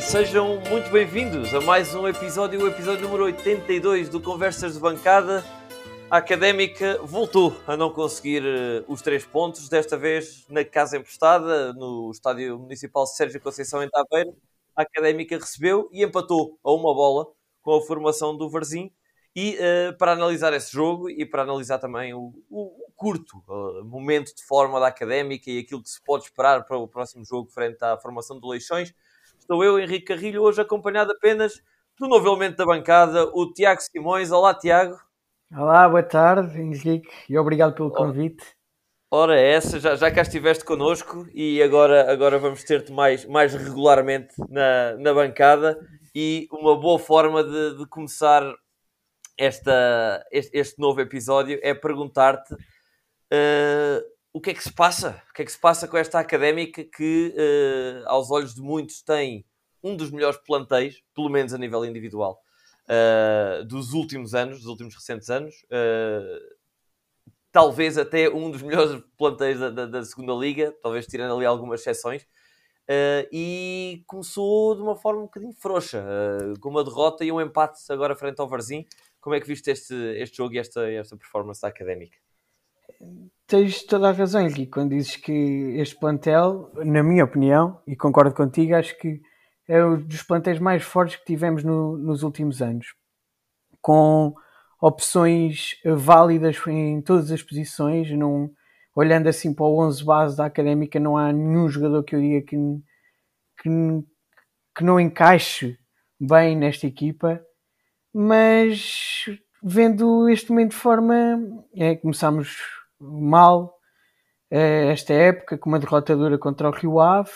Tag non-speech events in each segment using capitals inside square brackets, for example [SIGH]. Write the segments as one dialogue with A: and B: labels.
A: e sejam muito bem-vindos a mais um episódio, o episódio número 82 do Conversas de Bancada. A Académica voltou a não conseguir uh, os três pontos, desta vez na casa emprestada, no Estádio Municipal Sérgio Conceição em Taveira. A Académica recebeu e empatou a uma bola com a formação do Varzim. E uh, para analisar esse jogo e para analisar também o, o, o curto uh, momento de forma da Académica e aquilo que se pode esperar para o próximo jogo frente à formação do Leixões, estou eu, Henrique Carrilho, hoje acompanhado apenas do novo elemento da bancada, o Tiago Simões. Olá, Tiago.
B: Olá, boa tarde, Henrique, e obrigado pelo convite.
A: Ora, essa, já, já cá estiveste connosco e agora, agora vamos ter-te mais, mais regularmente na, na bancada e uma boa forma de, de começar esta, este, este, novo episódio é perguntar-te uh, o que é que se passa? O que é que se passa com esta académica que, uh, aos olhos de muitos, tem um dos melhores plantéis, pelo menos a nível individual, uh, dos últimos anos, dos últimos recentes anos. Uh, talvez até um dos [LAUGHS] melhores plantéis da, da, da, segunda liga, talvez tirando ali algumas exceções. E começou de uma forma um bocadinho frouxa, com uma derrota e um empate agora frente ao Varzim. Como é que viste este, este jogo e esta, esta performance Académica?
B: Tens toda a razão, Henrique, quando dizes que este plantel, na minha opinião, e concordo contigo, acho que é um dos plantéis mais fortes que tivemos no, nos últimos anos, com opções válidas em todas as posições. Não, olhando assim para o 11 base da académica, não há nenhum jogador que eu diga que, que, que não encaixe bem nesta equipa, mas vendo este momento de forma, é, começámos mal é, esta época com uma derrota dura contra o Rio Ave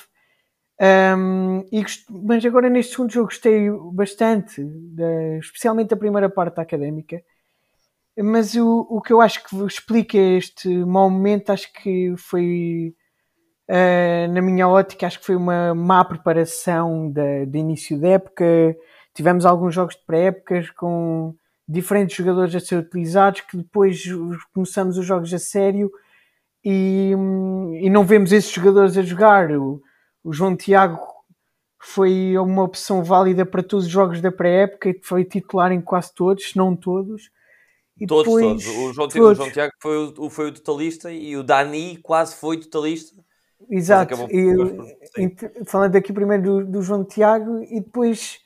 B: um, e, mas agora neste segundo jogo gostei bastante, especialmente da primeira parte da académica. Mas o, o que eu acho que explica este mau momento, acho que foi, uh, na minha ótica, acho que foi uma má preparação de, de início da época. Tivemos alguns jogos de pré-épocas com diferentes jogadores a ser utilizados, que depois começamos os jogos a sério e, e não vemos esses jogadores a jogar. O, o João Tiago foi uma opção válida para todos os jogos da pré-época e foi titular em quase todos, se não todos.
A: E todos, depois, todos. O João, todos. O João Tiago foi o, foi o totalista e o Dani quase foi totalista.
B: Exato. E, falando aqui primeiro do, do, João Tiago e depois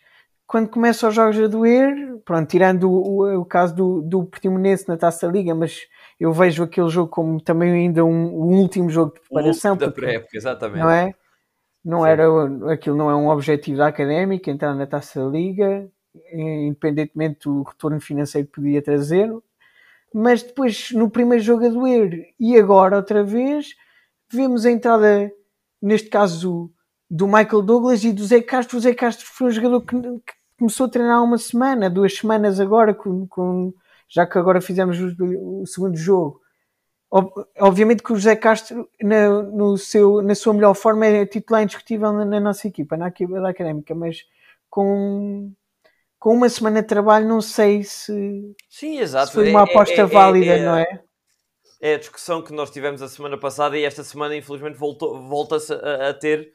B: quando começam os jogos a doer, pronto, tirando o, o, o caso do, do Portimonense na Taça Liga, mas eu vejo aquele jogo como também ainda um, um último jogo de preparação.
A: O da pré-época, exatamente.
B: Não é? Não Sim. era, aquilo não é um objetivo da académica, entrar na taça liga, independentemente do retorno financeiro que podia trazer, mas depois no primeiro jogo a doer e agora outra vez vemos a entrada, neste caso do Michael Douglas e do Zé Castro. O Zé Castro foi um jogador que começou a treinar uma semana, duas semanas agora, com, com já que agora fizemos o, o segundo jogo Obviamente que o José Castro, na, no seu, na sua melhor forma, é titular indiscutível na, na nossa equipa, na equipa da Académica, mas com, com uma semana de trabalho, não sei se,
A: Sim, exato.
B: se foi uma é, aposta é, é, válida, é, não é?
A: É a discussão que nós tivemos a semana passada e esta semana, infelizmente, volta-se a, a, ter,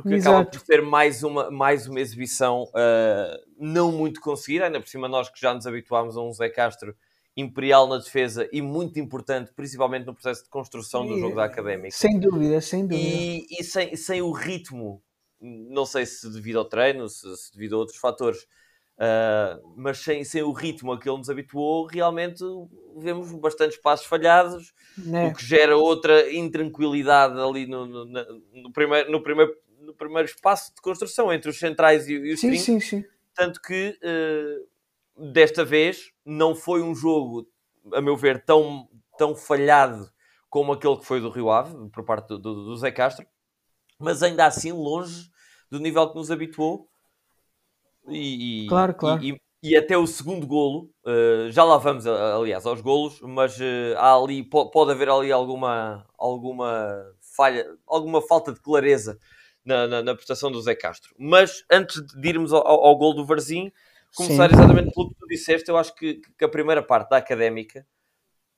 A: porque Exato. acaba por ser mais uma, mais uma exibição uh, não muito conseguida, ainda por cima nós que já nos habituámos a um Zé Castro imperial na defesa e muito importante, principalmente no processo de construção do jogo da Académica.
B: Sem dúvida, sem dúvida.
A: E, e sem, sem o ritmo, não sei se devido ao treino, se, se devido a outros fatores, uh, mas sem, sem o ritmo a que ele nos habituou, realmente vemos bastantes passos falhados, é. o que gera outra intranquilidade ali no, no, no, primeiro, no, primeiro, no primeiro espaço de construção entre os centrais e, e os
B: sim, sim, sim.
A: Tanto que uh, desta vez não foi um jogo, a meu ver, tão, tão falhado como aquele que foi do Rio Ave, por parte do, do, do Zé Castro, mas ainda assim longe do nível que nos habituou. E,
B: claro, claro.
A: E, e, até o segundo golo, uh, já lá vamos, aliás, aos golos, mas uh, há ali, pode haver ali alguma, alguma falha, alguma falta de clareza na, na, na prestação do Zé Castro. Mas antes de irmos ao, ao, ao gol do Varzim, começar Sim. exatamente pelo que tu disseste, eu acho que, que, a primeira parte da académica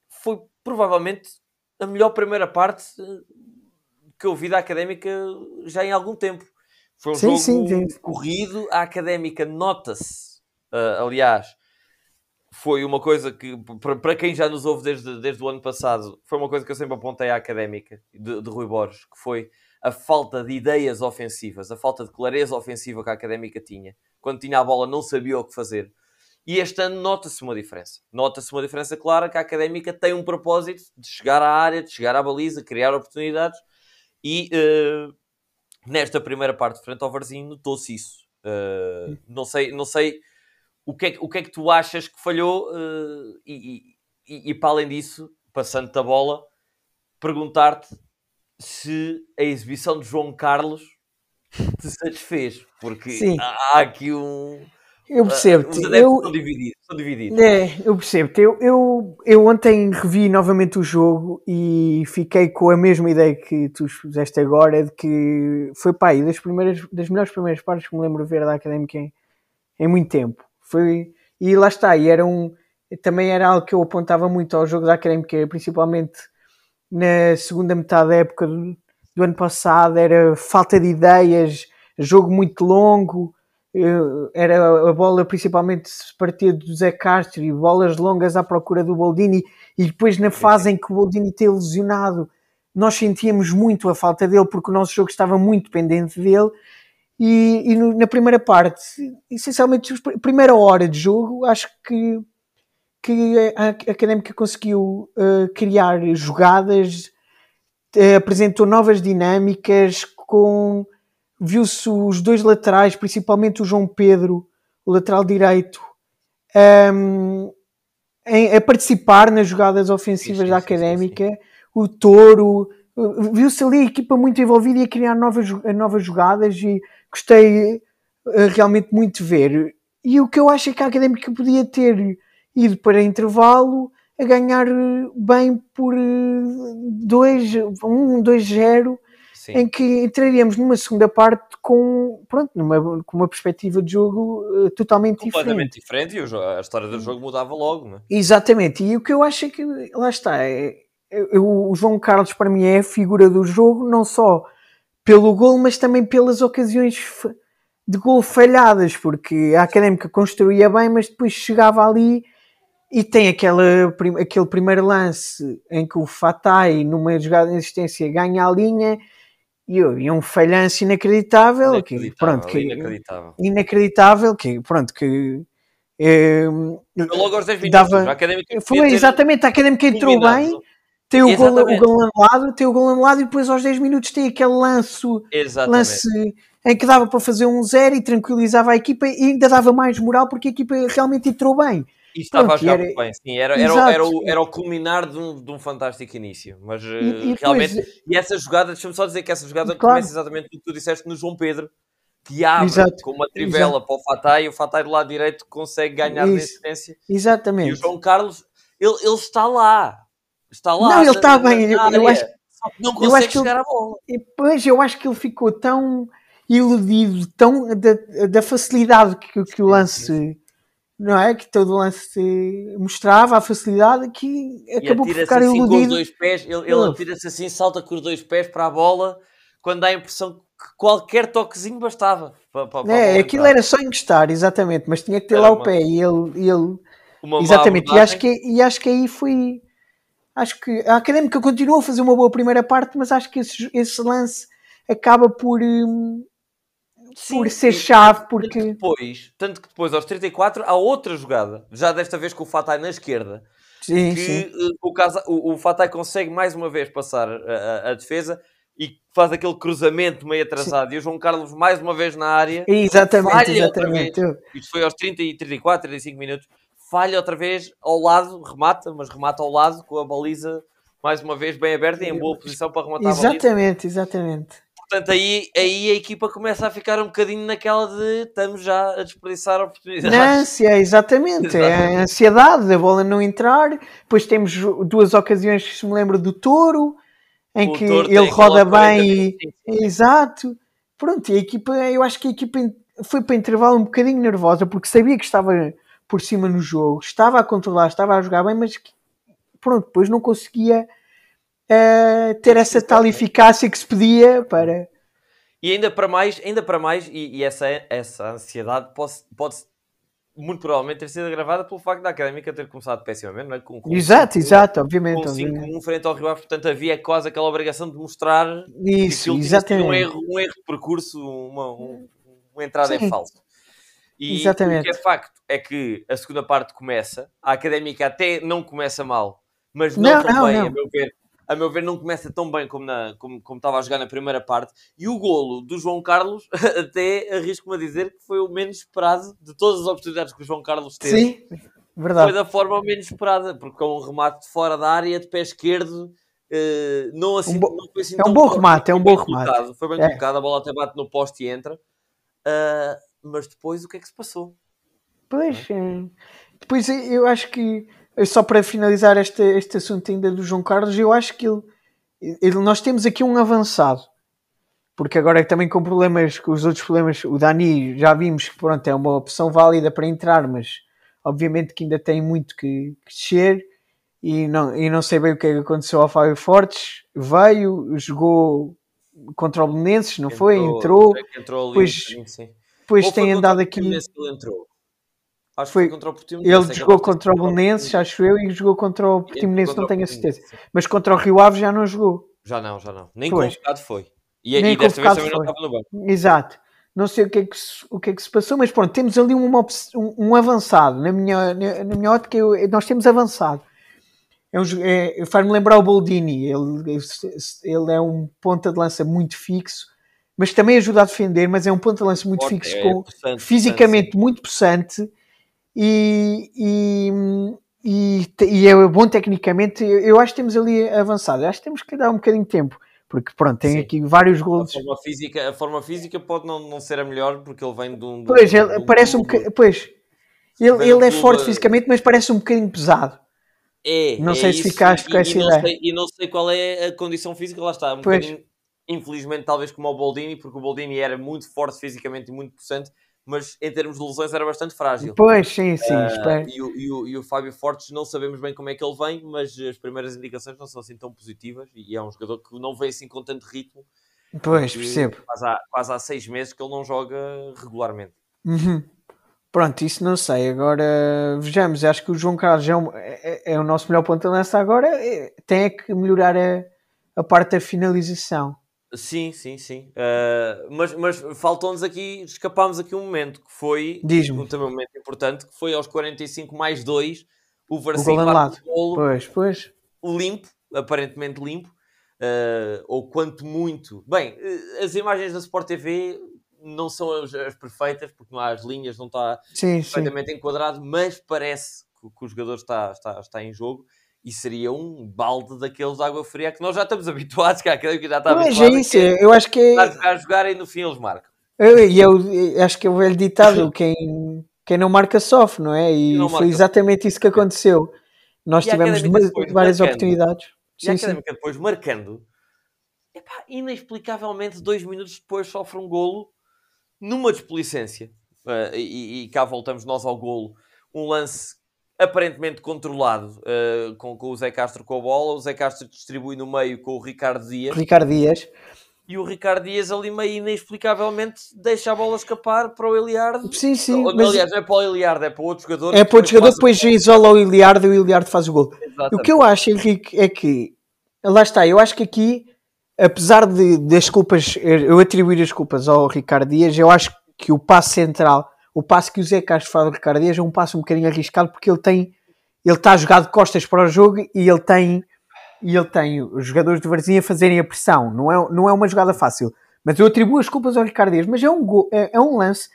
A: foi provavelmente a melhor primeira parte eh, que eu vi da académica já em algum tempo. Foi um sim, jogo sim, sim. corrido, a académica nota-se, uh, aliás, foi uma coisa que, para quem já nos ouve desde, desde o ano passado, foi uma coisa que eu sempre apontei à académica de, de Rui Borges, que foi a falta de ideias ofensivas, a falta de clareza ofensiva que a académica tinha. Quando tinha a bola, não sabia o que fazer. E este ano nota-se uma diferença. Nota-se uma diferença clara que a académica tem um propósito de chegar à área, de chegar à baliza, criar oportunidades. E uh, nesta primeira parte, frente ao Varzinho, notou-se isso. Uh, não sei, não sei o que, é, o que é que tu achas que falhou uh, e, e, e, para além disso, passando-te a bola, perguntar-te se a exibição de João Carlos te satisfez, porque Sim. há aqui um.
B: Eu percebo. Uh, os eu, são divididos. São divididos. É, eu percebo. Eu, eu, eu ontem revi novamente o jogo e fiquei com a mesma ideia que tu fizeste agora, de que foi pá, das, primeiras, das melhores primeiras partes que me lembro de ver da Académica em, em muito tempo. Foi, e lá está, e era um, também era algo que eu apontava muito ao jogo da Académica, principalmente na segunda metade da época do, do ano passado, era falta de ideias, jogo muito longo, eh, era a bola principalmente se partia do Zé Castro e bolas longas à procura do Boldini e depois na fase em que o Boldini tem lesionado nós sentíamos muito a falta dele porque o nosso jogo estava muito dependente dele e, e no, na primeira parte, essencialmente, primeira hora de jogo, acho que, que a, Académica conseguiu uh, criar jogadas, uh, apresentou novas dinâmicas, com viu-se os dois laterais, principalmente o João Pedro, o lateral direito, um, em, a participar nas jogadas ofensivas sim, sim, da Académica, sim, o Touro, viu-se ali a equipa muito envolvida e a criar novas, novas jogadas e gostei realmente muito de ver. E o que eu acho é que a Académica podia ter ido para intervalo a ganhar eh, bem por 2, 1, 2-0, em que entraríamos numa segunda parte com, pronto, numa, com uma perspectiva de jogo uh, totalmente
A: Completamente
B: diferente.
A: diferente e a história do jogo mudava logo, não é?
B: Exatamente, e o que eu acho é que, lá está, é, é, o João Carlos para mim é a figura do jogo, não só pelo gol, mas também pelas ocasiões de gol falhadas, porque a Académica construía bem, mas depois chegava ali e tem aquela, aquele primeiro lance em que o Fatai, numa jogada de insistência, ganha a linha e, e um falhanço inacreditável, inacreditável que, pronto, que, inacreditável. inacreditável, que pronto, que
A: é, logo aos 10 minutos, dava,
B: foi exatamente, a Académica entrou bem tem o gol, o gol anulado, tem o gol anulado e depois aos 10 minutos tem aquele lance, lance em que dava para fazer um zero e tranquilizava a equipa e ainda dava mais moral porque a equipa realmente entrou bem.
A: E estava Pronto, a jogar era... bem, sim, era, era, era, o, era o culminar de um, de um fantástico início, mas e, e eh, realmente, depois... e essa jogada, deixa-me só dizer que essa jogada claro. começa exatamente o que tu disseste no João Pedro, que abre Exato. com uma trivela Exato. para o Fatai e o Fatai do lado direito consegue ganhar Isso. na assistência.
B: Exatamente.
A: E o João Carlos, ele, ele está lá, Está lá.
B: Não, ele está bem. Eu, eu, acho,
A: não consegue eu acho que chegar ele, a bola.
B: Pois, eu acho que ele ficou tão iludido, tão da, da facilidade que, que o lance. Não é? Que todo o lance mostrava a facilidade que acabou por ficar
A: assim
B: iludido.
A: Com os dois pés, ele, ele atira-se assim, salta com os dois pés para a bola, quando dá a impressão que qualquer toquezinho bastava. Para, para, para
B: é, aquilo era só encostar, exatamente, mas tinha que ter era lá uma, o pé e ele. Ele exatamente, e acho, que, e acho que aí foi Acho que a Académica continua a fazer uma boa primeira parte, mas acho que esse, esse lance acaba por, hum, Sim, por ser chave. Porque...
A: Tanto que, depois, tanto que depois, aos 34, há outra jogada, já desta vez com o Fatai na esquerda, sim, que sim. Eh, o, casa, o, o Fatai consegue mais uma vez passar a, a, a defesa e faz aquele cruzamento meio atrasado Sim. e o João Carlos mais uma vez na área
B: exatamente, exatamente.
A: isto foi aos 30 e 34, 35 minutos falha outra vez ao lado, remata, mas remata ao lado com a baliza mais uma vez bem aberta e em boa posição para rematar
B: exatamente, a baliza. Exatamente,
A: Portanto, aí, aí a equipa começa a ficar um bocadinho naquela de estamos já a desperdiçar oportunidades.
B: Na ânsia, exatamente. exatamente. É a ansiedade da bola não entrar. Depois temos duas ocasiões que se me lembro do Touro, em o que ele roda bem e... Exato. Pronto, e a equipa, eu acho que a equipa foi para intervalo um bocadinho nervosa, porque sabia que estava por cima no jogo, estava a controlar, estava a jogar bem, mas pronto, depois não conseguia uh, ter essa tal eficácia que se pedia para.
A: E ainda para mais, ainda para mais, e, e essa, essa ansiedade pode, pode muito provavelmente ter sido agravada pelo facto da Académica ter começado pessimamente, não é?
B: Com, com exato, exato, obviamente.
A: Com 5-1 frente ao Rio Ave, portanto havia quase aquela obrigação de mostrar
B: Isso, que exatamente.
A: Um erro, um erro de percurso, uma, um, uma entrada Sim. em falso. E
B: exatamente.
A: o que é facto é que a segunda parte começa, a Académica até não começa mal, mas não, não tão bem, não. a meu ver, a meu ver, não começa tão bem como, na, como, como estava a jogar na primeira parte. E o golo do João Carlos, [LAUGHS] até arrisco-me a dizer que foi o menos esperado de todas as oportunidades que o João Carlos teve.
B: Sim, verdade.
A: Foi da forma menos esperada, porque com um remate de fora da área, de pé esquerdo, uh, não, assim,
B: um bo...
A: não foi assim
B: É um bom remate, é um bom remate.
A: Colocado, foi bem é. colocado, a bola até bate no poste e entra. Uh, mas depois, o que é que se passou?
B: Pois, é? depois eu acho que só para finalizar este, este assunto ainda do João Carlos, eu acho que ele, ele, nós temos aqui um avançado. Porque agora é também com problemas, com os outros problemas, o Dani já vimos que pronto, é uma opção válida para entrar, mas obviamente que ainda tem muito que, que descer e não, e não sei bem o que, é que aconteceu ao Fábio Fortes. Veio, jogou contra o Belenenses, não entrou, foi? Entrou.
A: entrou ali,
B: pois,
A: sim.
B: Tem andado aqui.
A: Ele entrou.
B: Acho foi, que foi contra o Portimonense. Ele é jogou contra o Belenenses, acho eu, e jogou contra o Portimonense, não tenho a certeza. Mas contra o Rio Ave já não jogou.
A: Já não, já não. Nem pois. convocado foi. E, Nem e desta vez também foi. não estava no banco.
B: Exato. Não sei o que, é que, o que é que se passou, mas pronto, temos ali um, um avançado. Na minha, na, na minha ótica, eu, nós temos avançado. É um, é, Faz-me lembrar o Boldini. Ele, ele é um ponta de lança muito fixo, mas também ajuda a defender. Mas é um ponta de lança muito fixo, é, com, possante, fisicamente possante. muito possante e, e, e, e, é bom tecnicamente. Eu acho que temos ali avançado. Acho que temos que dar um bocadinho de tempo. Porque pronto, tem Sim. aqui vários gols.
A: A forma física, a forma física pode não, não ser a melhor porque ele vem de um.
B: Pois, ele um, parece um bocadinho. Pois, ele, ele é forte fisicamente, mas parece um bocadinho pesado.
A: É,
B: não
A: é
B: sei
A: isso,
B: se ficaste com essa
A: e
B: ideia.
A: Sei, e não sei qual é a condição física, lá está. Um pois. infelizmente, talvez como o Boldini, porque o Boldini era muito forte fisicamente e muito possante, mas em termos de lesões era bastante frágil.
B: Pois, sim, sim.
A: Uh, e, o, e, o, e o Fábio Fortes não sabemos bem como é que ele vem, mas as primeiras indicações não são assim tão positivas e é um jogador que não vem assim com tanto ritmo.
B: Pois, percebo.
A: Quase há, quase há seis meses que ele não joga regularmente.
B: Uhum. Pronto, isso não sei. Agora vejamos, acho que o João Carlos é, um, é, é o nosso melhor ponto de lança agora. É, tem é que melhorar a, a parte da finalização.
A: Sim, sim, sim. Uh, mas mas faltou-nos aqui, escapámos aqui um momento que foi um também um momento importante, que foi aos 45 mais 2, o Varzinho
B: o pois, pois.
A: limpo, aparentemente limpo, uh, ou quanto muito. Bem, uh, as imagens da Sport TV não são as, as, perfeitas, porque não há as linhas, não está
B: sim,
A: perfeitamente
B: sim.
A: enquadrado, mas parece que, que o jogador está, está, está em jogo e seria um balde daqueles de água fria que nós já estamos [LAUGHS] habituados, que aquele que já está
B: Mas habituado. é isso, eu acho que é...
A: A jogar, e no fim eles marcam.
B: E eu, eu, acho que é o velho ditado, [LAUGHS] quem, quem não marca sofre, não é? E não foi exatamente isso que aconteceu. Nós e tivemos várias marcando, oportunidades.
A: E sim, a Académica sim. depois marcando, epá, inexplicavelmente dois minutos depois sofre um golo numa desplicência. Uh, e, e cá voltamos nós ao golo. Um lance aparentemente controlado uh, com, com, o Zé Castro com a bola. O Zé Castro distribui no meio com o Ricardo Dias.
B: Ricardo Dias.
A: E o Ricardo Dias ali meio inexplicavelmente deixa a bola escapar para o Eliardo.
B: Sim, sim.
A: Ou, mas... Aliás, não é para o Eliardo, é para outro jogador.
B: É para outro jogador, depois o... isola o Eliardo e o Eliardo faz o gol. Exatamente. O que eu acho, Henrique, é que... Lá está, eu acho que aqui, apesar de, das culpas, eu atribuir as culpas ao Ricardo Dias, eu acho que o passo central o passo que o Zé Castro faz do Ricardo Dias é um passo um bocadinho arriscado porque ele tem ele está jogado de costas para o jogo e ele tem e ele tem os jogadores de Varzinha fazerem a pressão. Não é, não é uma jogada fácil. Mas eu atribuo as culpas ao Ricardo Dias. Mas é um, é, é um lance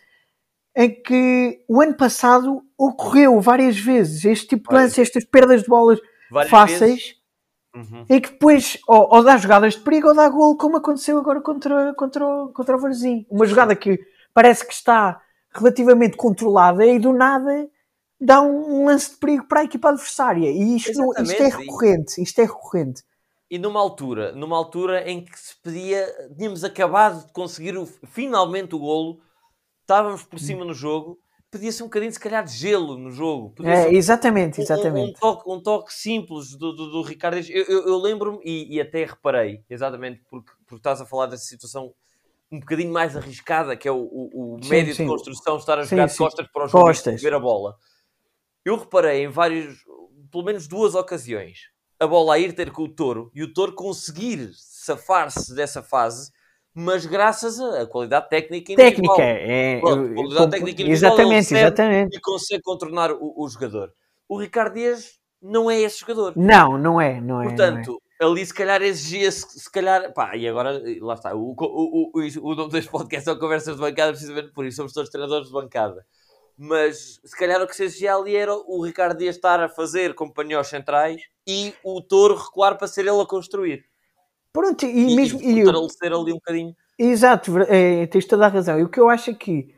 B: em que o ano passado ocorreu várias vezes. Este tipo de lance, estas perdas de bolas várias fáceis uhum. em que depois ou, ou, dá jogadas de perigo ou dá gol como aconteceu agora contra, contra, contra o Varzinho. Uma jogada que parece que está relativamente controlada e do nada dá um, lance de perigo para a equipa adversária. E isto, isto é recorrente, isto é recorrente.
A: E numa altura, numa altura em que se pedia, tínhamos acabado de conseguir o, finalmente o golo, estávamos por cima no jogo, pedia-se um bocadinho, se calhar, de gelo no jogo.
B: É, exatamente, exatamente.
A: Um, um, toque, um toque simples do, do, do Ricardo. Eu, eu, eu lembro-me, e, e, até reparei, exatamente, porque, porque estás a falar dessa situação um bocadinho mais arriscada, que é o, o, o sim, médio sim. de construção estar a jogar sim, de costas para os
B: costas.
A: ver a bola. Eu reparei em vários, pelo menos duas ocasiões, a bola a ir ter com o touro e o touro conseguir safar-se dessa fase, mas graças à qualidade técnica
B: individual. Técnica, é. Pronto, qualidade técnica individual exatamente, exatamente.
A: E consegue contornar o, o, jogador. O Ricardo Dias não é esse jogador.
B: Não, não é, não é.
A: Portanto,
B: não
A: é. Ali se calhar exigia-se, se calhar, pá, e agora, lá está, o, o, o, o nome deste podcast é Conversas de Bancada, precisamente por isso, somos todos treinadores de bancada. Mas se calhar o que se exigia ali era o Ricardo Dias estar a fazer companhões centrais e o Touro recuar para ser ele a construir.
B: Pronto, e, e mesmo. E
A: fortalecer ali um bocadinho.
B: Exato, é, tens toda a razão. E o que eu acho que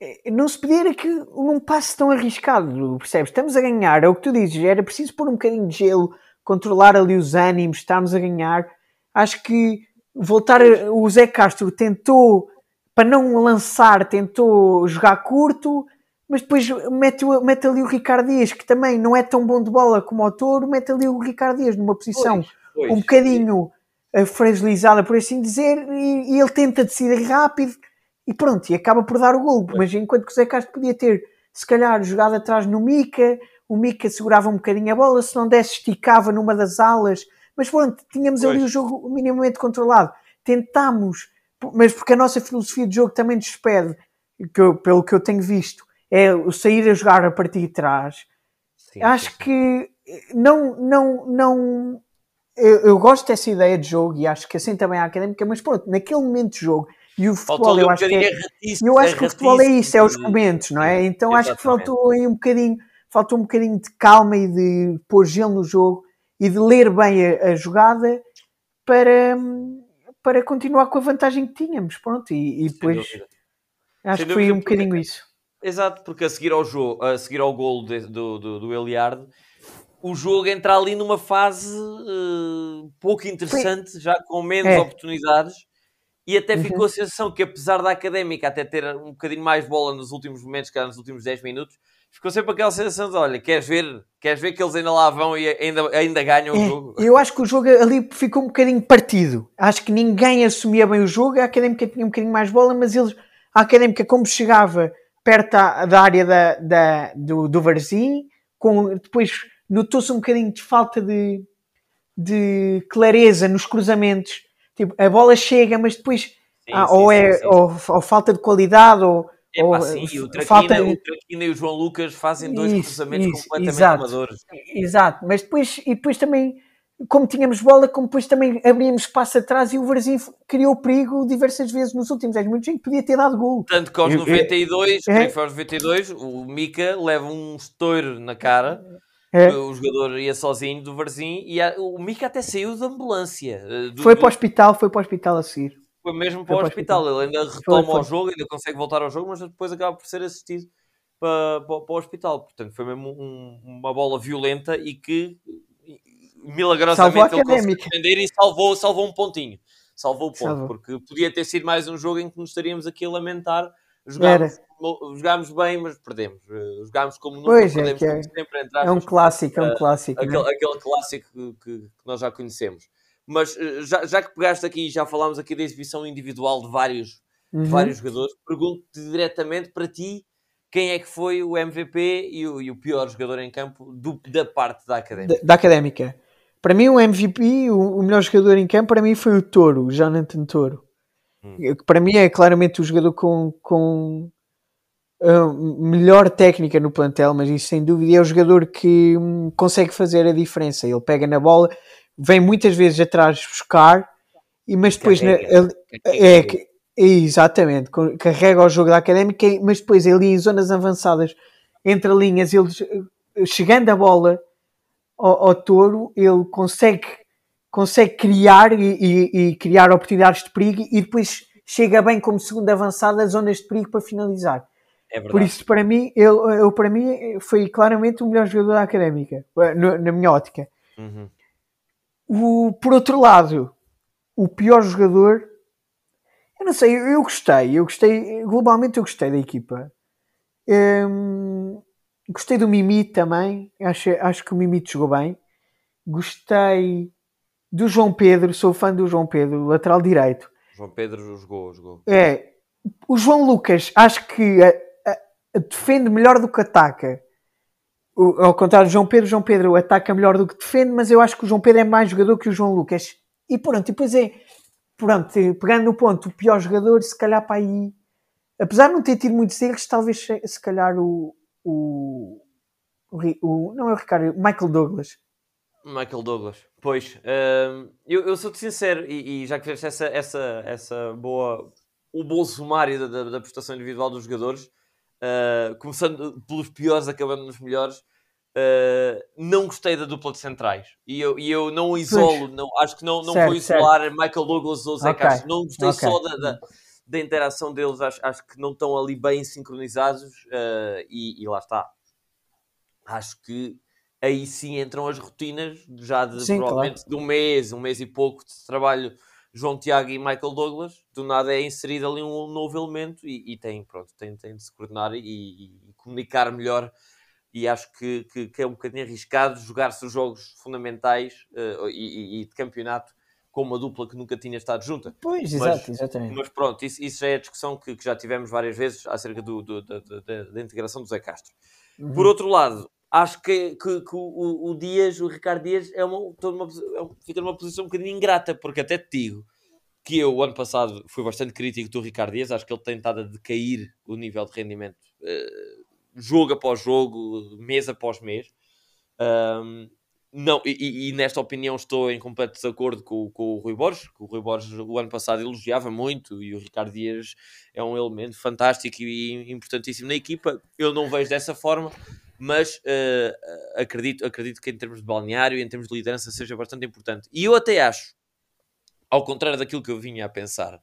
B: é, não se podia era que num passo tão arriscado, percebes? Estamos a ganhar, é o que tu dizes, era preciso pôr um bocadinho de gelo, controlar ali os ânimos, estamos a ganhar. Acho que voltar, o Zé Castro tentou, para não lançar, tentou jogar curto, mas depois mete, mete ali o Ricardo Dias, que também não é tão bom de bola como o Toro, mete ali o Ricardo Dias numa posição pois, pois, um bocadinho uh, fragilizada, por assim dizer, e, e, ele tenta decidir rápido e pronto, e acaba por dar o gol. Mas enquanto que o Zé Castro podia ter, se calhar, jogado atrás no Mica, o Mica segurava um bocadinho a bola, se não desse, esticava numa das alas, mas pronto, tínhamos pois. ali o jogo minimamente controlado. Tentámos, mas porque a nossa filosofia de jogo também nos pede, que eu, pelo que eu tenho visto, é o sair a jogar a partir de trás. Sim, Acho sim. que não, não, não. Eu, eu, gosto dessa ideia de jogo e acho que assim também é a académica, mas pronto, naquele momento de jogo e o futebol, eu acho que é, eu acho que o futebol é isso, é os momentos, não é? Então Exatamente. acho que faltou aí um bocadinho, faltou um bocadinho de calma e de pôr gelo no jogo e de ler bem a, a jogada para, para continuar com a vantagem que tínhamos, pronto, e, e depois acho que foi um bocadinho isso.
A: Exato, porque a seguir ao jogo, a seguir ao golo de, do, do, do Eliardo, o jogo entra ali numa fase uh, pouco interessante, Sim. já com menos é. oportunidades, e até uhum. ficou a sensação que apesar da Académica até ter um bocadinho mais bola nos últimos momentos, que nos últimos 10 minutos, ficou sempre aquela sensação de, olha, queres ver, queres ver que eles ainda lá vão e ainda, ainda ganham é, o jogo?
B: Eu acho que o jogo ali ficou um bocadinho partido. Acho que ninguém assumia bem o jogo, a Académica tinha um bocadinho mais bola, mas eles, a Académica como chegava perto da, da área da, da, do, do Varzim, com, depois notou-se um bocadinho de falta de, de clareza nos cruzamentos. Tipo, a bola chega, mas depois sim, ah, sim, ou é sim, ou, ou, falta de qualidade ou,
A: é, ou sim, o Traquina, falta... o Traquina e o João Lucas fazem dois isso, cruzamentos isso, completamente exato, amadores.
B: Exato, mas depois e depois também como tínhamos bola, como depois também abríamos espaço atrás e o Varzim criou perigo diversas vezes nos últimos 10 minutos em que podia ter dado gol.
A: Tanto que aos 92, é, é, aos 92, o Mica leva um estouro na cara. É. O jogador ia sozinho do Varzim e a, o Mica até saiu da ambulância.
B: Eh, do, foi para o hospital, foi para o hospital a seguir.
A: Foi mesmo para, o, hospital. hospital. Ele ainda retoma foi, foi. ao jogo, ainda consegue voltar ao jogo, mas depois acaba por ser assistido para, para, para o hospital. Portanto, foi mesmo um, uma bola violenta e que milagrosamente ele conseguiu defender e salvou, salvou um pontinho. Salvou o ponto, salvou. porque podia ter sido mais um jogo em que nos estaríamos aqui a lamentar. Jogámos, jogámos bem, mas perdemos. Uh, jogámos como nunca
B: pois é, perdemos, é, sempre. Entre é um clássico, é um clássico.
A: Uh, aquele, aquele, clássico que, que, nós já conhecemos. Mas uh, já, já que pegaste aqui, já falámos aqui da exibição individual de vários, uhum. de vários jogadores, pergunto-te diretamente para ti quem é que foi o MVP e o, e o pior jogador em campo do, da parte da académica.
B: Da, da académica. Para mim, o MVP, o, o, melhor jogador em campo, para mim foi o Toro, o Jonathan Toro. Hum. Para mim é claramente o jogador com, com uh, melhor técnica no plantel, mas isso sem dúvida é o jogador que um, consegue fazer a diferença. Ele pega na bola, vem muitas vezes atrás buscar, e, mas depois na, é, é, exatamente, carrega o jogo da académica, mas depois ali em zonas avançadas, entre linhas, ele chegando a bola ao, ao touro, ele consegue, consegue criar e, e, e, criar oportunidades de perigo e depois chega bem como segundo avançado às zonas de perigo para finalizar. É Por isso, para mim, ele, ele, para mim foi claramente o melhor jogador da académica, na, na minha ótica. Uhum. O, por outro lado, o pior jogador, eu não sei, eu, eu gostei, eu gostei, globalmente eu gostei da equipa. Hum, Gostei do Mimi também. Acho, acho que o Mimi jogou bem. Gostei do João Pedro. Sou fã do João Pedro, lateral direito.
A: João Pedro jogou, jogou.
B: É, o João Lucas acho que a, a, a defende melhor do que ataca. Ao contrário do João Pedro, João Pedro ataca melhor do que defende, mas eu acho que o João Pedro é mais jogador que o João Lucas. E pronto, e depois é, pronto, pegando no ponto, o pior jogador, se calhar para aí, apesar de não ter tido muitos erros, talvez se calhar o, o, o, não é o Ricardo, Michael Douglas.
A: Michael Douglas, pois, uh, eu, eu sou-te sincero, e, e, já que fizeste essa, essa, essa boa, o bom sumário da, da, da prestação individual dos jogadores, uh, começando pelos piores, acabando nos melhores, uh, não gostei da dupla de centrais. E eu, e eu não isolo, não, acho que não, não certo, vou isolar certo. Michael Douglas ou Zé okay. Castro. Não gostei okay. só da, da, da, interação deles, acho, acho que não estão ali bem sincronizados uh, e, e, lá está. Acho que aí sim entram as rotinas já de sim, provavelmente claro. de um mês, um mês e pouco de trabalho João Tiago e Michael Douglas, do nada é inserido ali um novo elemento e, e tem, pronto, tem, tem de se coordenar e, e, comunicar melhor. E acho que, que, que, é um bocadinho arriscado jogar-se os jogos fundamentais uh, e, de campeonato com uma dupla que nunca tinha estado junta.
B: Pois, mas, exato, exatamente.
A: Mas pronto, isso, isso já é a discussão que, que já tivemos várias vezes acerca do, do, do, da, da, integração do Zé Castro. Uhum. Por outro lado, acho que, que, que o, o, Dias, o Ricardo Dias, é uma, uma, é uma, fica numa posição um bocadinho ingrata, porque até te digo que eu, o ano passado, fui bastante crítico do Ricardo Dias, acho que ele tem estado a decair o nível de rendimento uh, jogo após jogo, mês após mês. Um, não, e, e, nesta opinião estou em completo desacordo com, com o Rui Borges, que o Rui Borges o ano passado elogiava muito e o Ricardo Dias é um elemento fantástico e importantíssimo na equipa. Eu não vejo dessa forma mas uh, acredito, acredito que em termos de balneário e em termos de liderança seja bastante importante. E eu até acho, ao contrário daquilo que eu vinha a pensar,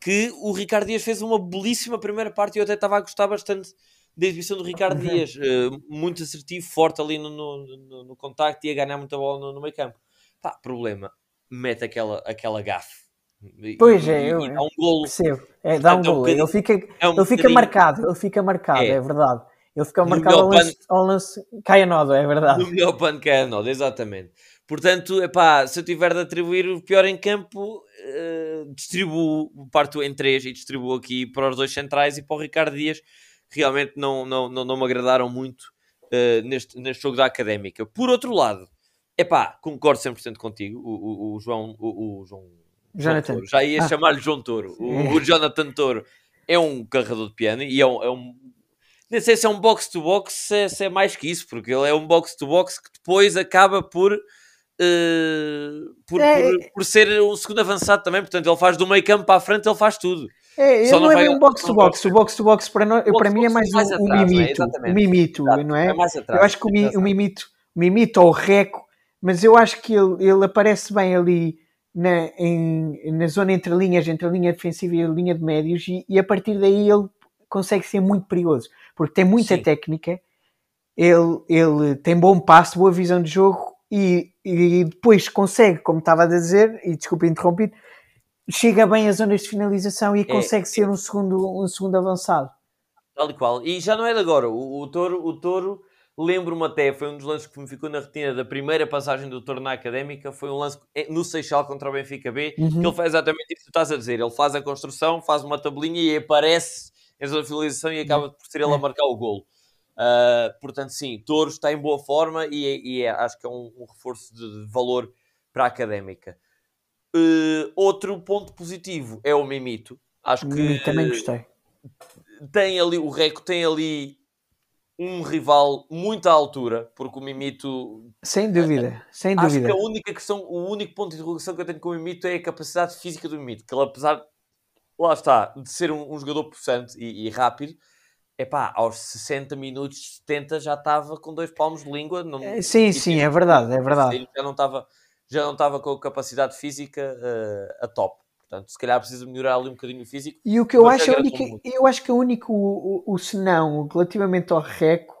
A: que o Ricardo Dias fez uma belíssima primeira parte e eu até estava a gostar bastante da exibição do Ricardo uhum. Dias, uh, muito assertivo, forte ali no, no, no, no contacto e a ganhar muita bola no, no meio campo. Pá, problema, mete aquela, aquela gafe.
B: Pois é, eu, dá um golo. Percebo. É, dá um golo. ele fica, é um ele fica marcado, ele fica marcado, é, é verdade. Ele fica marcado ao lance, ao lance, cai a nodo, é verdade.
A: No melhor pano cai a nodo, exatamente. Portanto, epá, se eu tiver de atribuir o pior em campo, uh, distribuo, parto em três e distribuo aqui para os dois centrais e para o Ricardo Dias. Realmente não, não, não, não me agradaram muito uh, neste, neste jogo da Académica. Por outro lado, epá, concordo 100% contigo, o, o, o João... O, o João
B: Jonathan.
A: Já ia ah. chamar-lhe João Toro. O, o Jonathan Toro é um carregador de piano e é um, é um nem sei se é um box-to-box, se, é, se, é mais que isso, porque ele é um box-to-box que depois acaba por, uh, por, é, por, por, ser um segundo avançado também. Portanto, ele faz do meio campo para a frente, ele faz tudo.
B: É, ele Só não, não é bem um box-to-box. O box-to-box para, nós, para mim é mais, mais um, atrás, mimito. É? Um mimito, não é? é atrás, eu acho que o, o mimito, o mimito ou o reco, mas eu acho que ele, ele aparece bem ali na, em, na zona entre linhas, entre a linha defensiva e a linha de médios, e, e a partir daí ele consegue ser muito perigoso porque tem muita Sim. técnica, ele, ele tem bom passo, boa visão de jogo e, e depois consegue, como estava a dizer, e desculpa interrompido, chega bem às zonas de finalização e é, consegue ser um segundo, um segundo avançado.
A: Tal e qual. E já não é de agora. O, o Toro, o Toro lembro-me até, foi um dos lances que me ficou na retina da primeira passagem do Toro na Académica, foi um lance no Seixal contra o Benfica B, uhum. que ele faz exatamente isso que tu estás a dizer. Ele faz a construção, faz uma tabelinha e aparece em zona de finalização e acaba por ser ele a marcar o golo. Uh, portanto, sim, Touro está em boa forma e, é, e é, acho que é um, um reforço de, de, valor para a académica. Uh, outro ponto positivo é o Mimito. Acho que
B: também gostei.
A: Tem ali, o Reco tem ali um rival muito à altura, porque o Mimito.
B: Sem dúvida, sem
A: acho
B: dúvida.
A: que a única questão, o único ponto de interrogação que eu tenho com o Mimito é a capacidade física do Mimito, que ele, apesar lá está, de ser um, um jogador possante e, e rápido, epá, aos 60 minutos, 70 já estava com dois palmos de língua. Não,
B: é, sim, sim, é verdade, é verdade.
A: Já não estava, já não estava com a capacidade física uh, a top. Portanto, se calhar precisa melhorar ali um bocadinho o físico.
B: E o que eu acho, é única, eu acho que o único, o, o, o senão, relativamente ao Reco,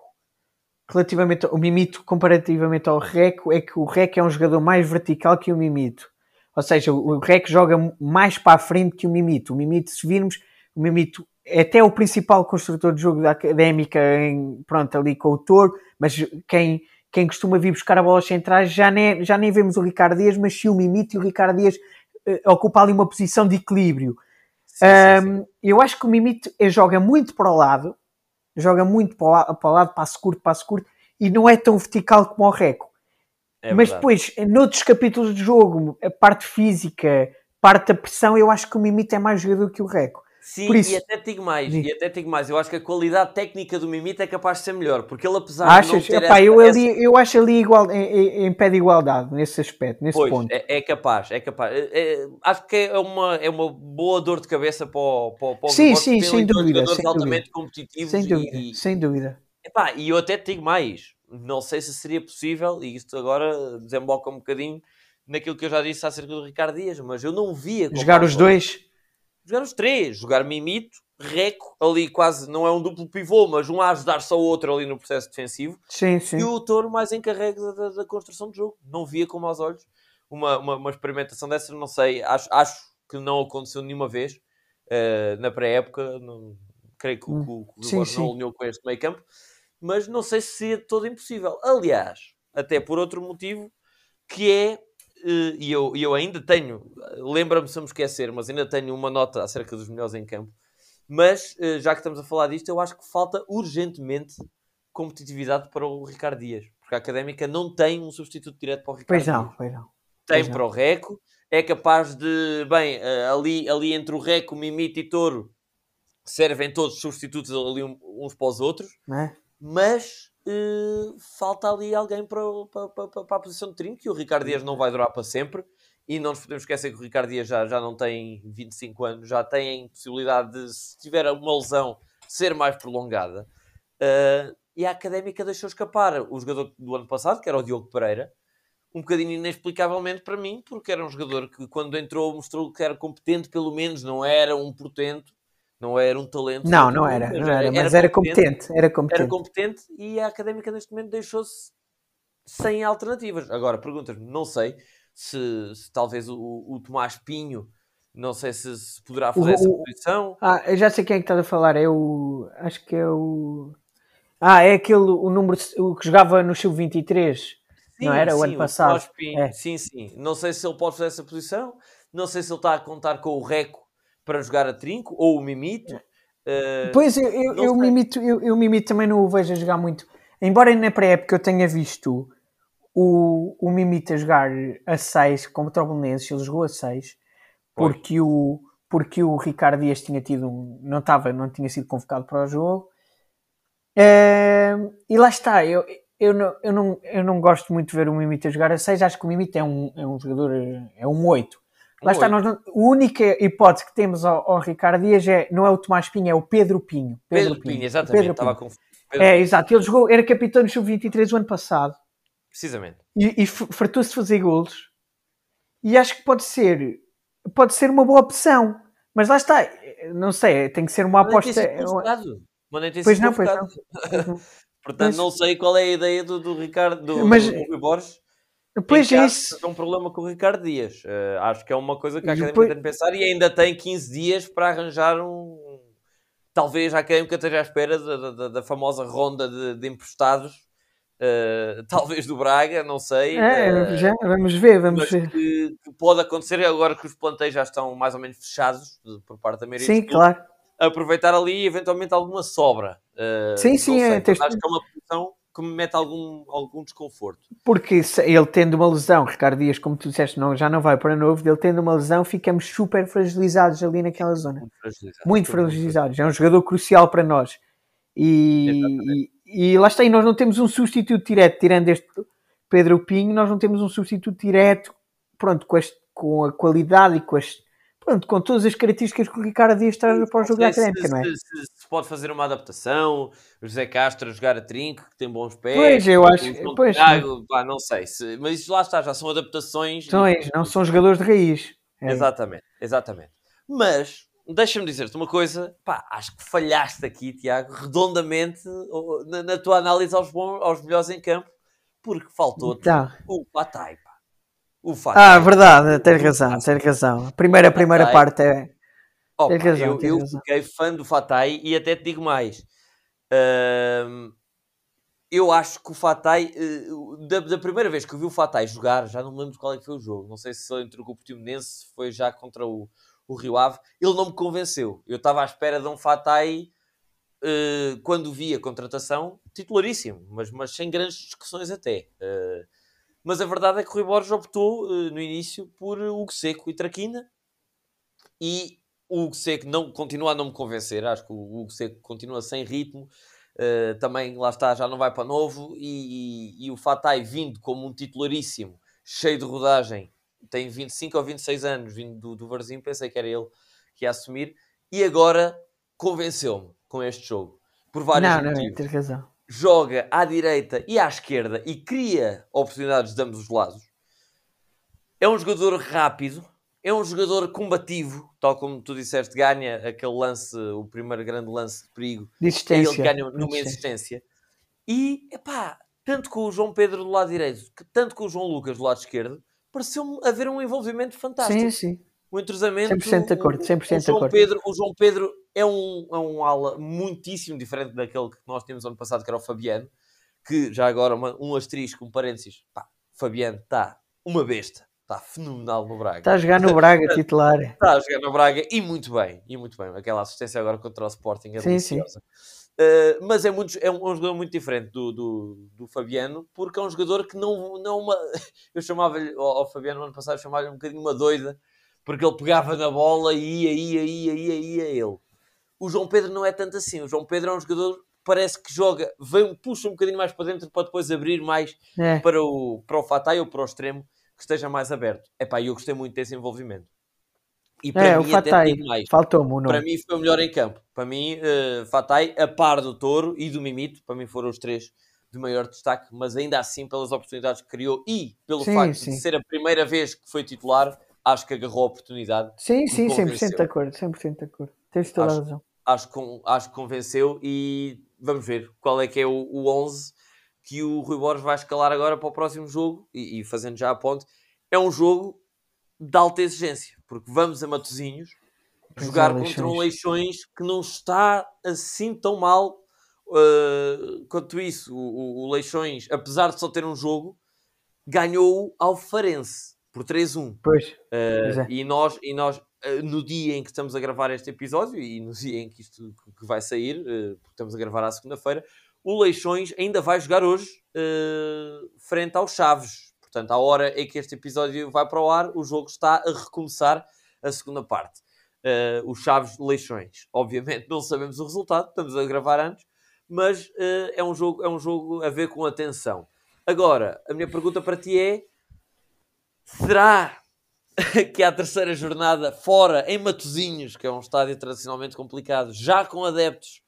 B: relativamente ao Mimito, comparativamente ao Reco, é que o Reco é um jogador mais vertical que o Mimito. Ou seja, o Rec joga mais para a frente que o Mimito. O Mimito, se virmos, o Mimito é até o principal construtor de jogo da académica, em, pronto, ali com o Toro, mas quem, quem costuma vir buscar a bola centrais já nem, já nem vemos o Ricardo Dias, mas sim o Mimito e o Ricardo Dias uh, ocupa ali uma posição de equilíbrio.
A: Sim,
B: Um,
A: sim, sim.
B: Eu acho que o Mimito eh, joga muito para o lado, joga muito para o, la- para o lado, passo curto, passo curto, e não é tão vertical como o Reco.
A: É
B: Mas
A: verdade.
B: depois, noutros capítulos do jogo, a parte física, parte da pressão, eu acho que o Mimito é mais jogador que o Reco.
A: Sim,
B: por isso-
A: e até digo mais,
B: Diz.
A: e até digo mais, eu acho que a qualidade técnica do Mimita é capaz de ser melhor, porque ele apesar de não
B: Achas?
A: ter
B: Epá,
A: essa-
B: eu,
A: essa-
B: ali, eu acho ali igual, em, em- pé de igualdade, nesse aspecto, nesse
A: Pois,
B: ponto.
A: é, é capaz, é capaz. É- é- acho que é uma, é uma boa dor de cabeça para o, para, o- para o
B: Sim,
A: Gregório,
B: sim, sem dúvida, sem
A: altamente competitivos
B: sem dúvida,
A: e,
B: sem dúvida.
A: Epá, e eu até digo mais, não sei se seria possível, e isto agora desemboca um bocadinho naquilo que eu já disse acerca do Ricardo Dias, mas eu não via
B: Jogar os dois,
A: Jogar os três, jogar Mimito, Reco, ali quase, não é um duplo pivô, mas um a ajudar-se ao outro ali no processo defensivo,
B: sim, sim.
A: e o Touro mais encarregue da, da- construção do jogo. Não via como aos olhos uma, uma, uma experimentação dessas, não sei, acho, acho que não aconteceu nenhuma vez eh, na pré-época, creio que, o- que o o
B: Sim,
A: Gregório não
B: sim.
A: alinhou com este meio campo, mas não sei se seria todo impossível. Aliás, até por outro motivo, que é, e eu, eu ainda tenho, lembra-me se eu me esquecer, mas ainda tenho uma nota acerca dos melhores em campo, mas eh, já que estamos a falar disto, eu acho que falta urgentemente competitividade para o Ricardo Dias, porque a Académica não tem um substituto direto para o Ricardo
B: Pois não,
A: Dias.
B: pois não.
A: Tem
B: pois não.
A: para o Reco, é capaz de, bem, eh, ali, ali entre o Reco, Mimito e Touro, servem todos substitutos ali uns para os outros,
B: Não é?
A: mas eh, falta ali alguém para, para, para, para a posição de trinco e o Ricardo Dias não vai durar para sempre. E não nos podemos esquecer que o Ricardo Dias já, já não tem 25 anos, já tem possibilidade de, se tiver uma lesão, ser mais prolongada. Eh, e a académica deixou escapar o jogador do ano passado, que era o Diogo Pereira, um bocadinho inexplicavelmente para mim, porque era um jogador que, quando entrou, mostrou que era competente, pelo menos, não era um portento, não era um talento.
B: Não, não era, não era, mas era competente, era
A: era
B: competente.
A: competente e a académica neste momento deixou-se sem alternativas. Agora, perguntas-me, não sei se, se talvez o, o Tomás Pinho, não sei se, se poderá fazer
B: O-
A: essa
B: o-
A: posição.
B: Ah, eu já sei quem é que estás a falar, é o. Acho que é o. Ah, é aquele, o número, o que jogava no Sub-23. Não era o ano passado?
A: Tomás Pinho,
B: É.
A: Sim, sim. Não sei se ele pode fazer essa posição, não sei se ele está a contar com o Reco para jogar a trinco ou o Mimito. Eh,
B: Pois eu, eu, eu,
A: sei.
B: me imito, eu, eu me imito também não o vejo a jogar muito. Embora na pré-época eu tenha visto o, o Mimito a jogar a 6 contra o Belenenses, ele jogou a 6
A: Pois.
B: porque o, porque o Ricardo Dias tinha tido um, não, estava, não tinha sido convocado para o jogo. Ehm, e lá está, eu, eu, não, eu, não, eu não gosto muito de ver o Mimito a jogar a 6, acho que o Mimito é um, é um jogador, é um 8. Lá está, nós não- a única hipótese que temos ao, ao Ricardo Dias é, não é o Tomás Pinho, é o Pedro Pinho.
A: Pedro, Pinho, exatamente.
B: Pedro
A: estava
B: Pinho.
A: com... Pedro
B: É,
A: Pinho,
B: exato. Ele jogou, era capitão do Sub-23 o ano passado
A: Precisamente.
B: e, e fartou-se de fazer golos. E acho que pode ser, pode ser uma boa opção. Mas lá está, não sei, tem que ser uma
A: Mas nem tem
B: aposta.
A: convocado. Mas tem
B: Pois não, pois não. [LAUGHS]
A: Portanto,
B: Mas-
A: não sei qual é a ideia do, do Ricardo, do,
B: Mas-
A: do Rui Borges.
B: Pois
A: em
B: é isso.
A: seja um problema com o Ricardo Dias. Eh, acho que é uma coisa que a Académica
B: depois-
A: tem de pensar e ainda tem 15 dias para arranjar um. Talvez a Académica esteja à espera da, da- da famosa ronda de, de emprestados, eh, [LAUGHS] talvez do Braga, não sei.
B: É,
A: eh,
B: já, vamos ver, vamos ver.
A: que, que pode acontecer agora que os plantéis já estão mais ou menos fechados por parte da maioria
B: Sim, claro.
A: aproveitar ali eventualmente alguma sobra.
B: Sim, sim,
A: sei,
B: é, tens-
A: Acho que é uma posição que me mete algum, algum desconforto.
B: Porque ele tendo uma lesão, Ricardo Dias, como tu disseste, não, já não vai para novo, ele tendo uma lesão, ficamos super fragilizados ali naquela zona.
A: Muito fragilizado.
B: muito
A: Tudo muito
B: fragilizados. É um jogador crucial para nós. E, e, e lá está, e nós não temos um substituto direto, tirando este Pedro Pinho, nós não temos um substituto direto, pronto, com, este, com a qualidade e com as, pronto, com todas as características que o Ricardo Dias traz para o jogo da Académica,
A: se,
B: não é?
A: se- se- se pode fazer uma adaptação, o José Castro jogar a trinco, que tem bons pés.
B: Pois, eu acho-
A: João
B: pois,
A: pá, não sei. Se, mas isso lá está, já são adaptações.
B: São eles, não são jogadores de raiz. É.
A: Exatamente, exatamente. Mas, deixa-me dizer-te uma coisa, pá, acho que falhaste aqui, Tiago, redondamente na, na tua análise aos, bons, aos melhores em campo, porque faltou-te
B: Então.
A: o Fatai, pá. O Fatai.
B: Ah, verdade, tens razão, tens razão. A primeira, a primeira
A: Fatai.
B: parte é.
A: Opa,
B: Tens razão,
A: eu,
B: tens
A: eu
B: razão.
A: fiquei fã do Fatai e até te digo mais. Eu acho que o Fatai, uh, da, da, primeira vez que eu vi o Fatai jogar, já não me lembro qual é que foi o jogo, não sei se foi entre o Portimonense, foi já contra o, o Rio Ave, ele não me convenceu. Eu estava à espera de um Fatai, uh, quando vi a contratação, titularíssimo, mas, mas sem grandes discussões até. Uh, mas a verdade é que o Rui Borges optou no início por Hugo Seco e Traquina, e o Hugo Seco não, continua a não me convencer, acho que o Hugo Seco continua sem ritmo, Uh, também lá está, já não vai para novo. E, e, e, o Fatai vindo como um titularíssimo, cheio de rodagem, tem 25 ou 26 anos, vindo do, do Varzim, pensei que era ele que ia assumir. E agora convenceu-me com este jogo, por vários não, motivos.
B: Não, razão.
A: Joga à direita e à esquerda e cria oportunidades de ambos os lados. É um jogador rápido, é um jogador combativo, tal como tu disseste, ganha aquele lance, o primeiro grande lance de perigo.
B: De existência.
A: Ele ganha numa existência. E, epá, tanto com o João Pedro do lado direito, tanto com o João Lucas do lado esquerdo, pareceu-me haver um envolvimento fantástico.
B: Sim, sim.
A: O entrosamento.
B: 100% de acordo, 100%
A: o, João
B: acordo.
A: Pedro, o João Pedro é um, é um ala muitíssimo diferente daquele que nós tínhamos ano passado, que era o Fabiano, que já agora, uma, um asterisco, um parênteses, pá, Fabiano está uma besta Está fenomenal no Braga.
B: Está a jogar no Braga, titular.
A: Está [LAUGHS] a jogar no Braga e muito bem. E muito bem. Aquela assistência agora contra o Sporting é
B: sim,
A: deliciosa. Uh, mas é, muito, é, um, é um jogador muito diferente do, do, do, Fabiano, porque é um jogador que não, não uma... [LAUGHS] Eu chamava-lhe, ao, ao, Fabiano no ano passado, chamava-lhe um bocadinho uma doida, porque ele pegava na bola e ia, ia, ia, ia, ia ele. O João Pedro não é tanto assim. O João Pedro é um jogador parece que joga, vem, puxa um bocadinho mais para dentro para depois abrir mais é. para, o, para o Fatai ou para o extremo que esteja mais aberto. Epá, eu gostei muito desse envolvimento.
B: E para é, mim, o Fatai, mais. Faltou-me o nome.
A: Para mim foi o melhor em campo. Para mim, uh, Fatai, a par do Touro e do Mimito, para mim foram os três de maior destaque, mas ainda assim pelas oportunidades que criou e pelo sim, facto sim. de ser a primeira vez que foi titular, acho que agarrou a oportunidade.
B: Sim, sim, 100% de acordo, 100% de acordo. Tens toda
A: acho,
B: a razão.
A: Acho, acho que convenceu e vamos ver qual é que é o, o 11 que o Rui Borges vai escalar agora para o próximo jogo e, e fazendo já a ponte, é um jogo de alta exigência, porque vamos a Matozinhos jogar contra um Leixões que não está assim tão mal uh, quanto isso. O, o, Leixões, apesar de só ter um jogo, ganhou ao Farense por 3-1.
B: Pois.
A: Uh, é. E nós, e nós uh, no dia em que estamos a gravar este episódio e no [LAUGHS] dia em que isto que vai sair, porque estamos a gravar à segunda-feira, o Leixões ainda vai jogar hoje uh, frente aos Chaves. Portanto, à hora em que este episódio vai para o ar, o jogo está a recomeçar a segunda parte. Uh, os Chaves Leixões. Obviamente não sabemos o resultado, estamos a gravar antes, mas uh, é, um jogo, é um jogo a ver com atenção. Agora, a minha pergunta para ti é: será [LAUGHS] que a terceira jornada fora em Matozinhos, que é um estádio tradicionalmente complicado, já com adeptos,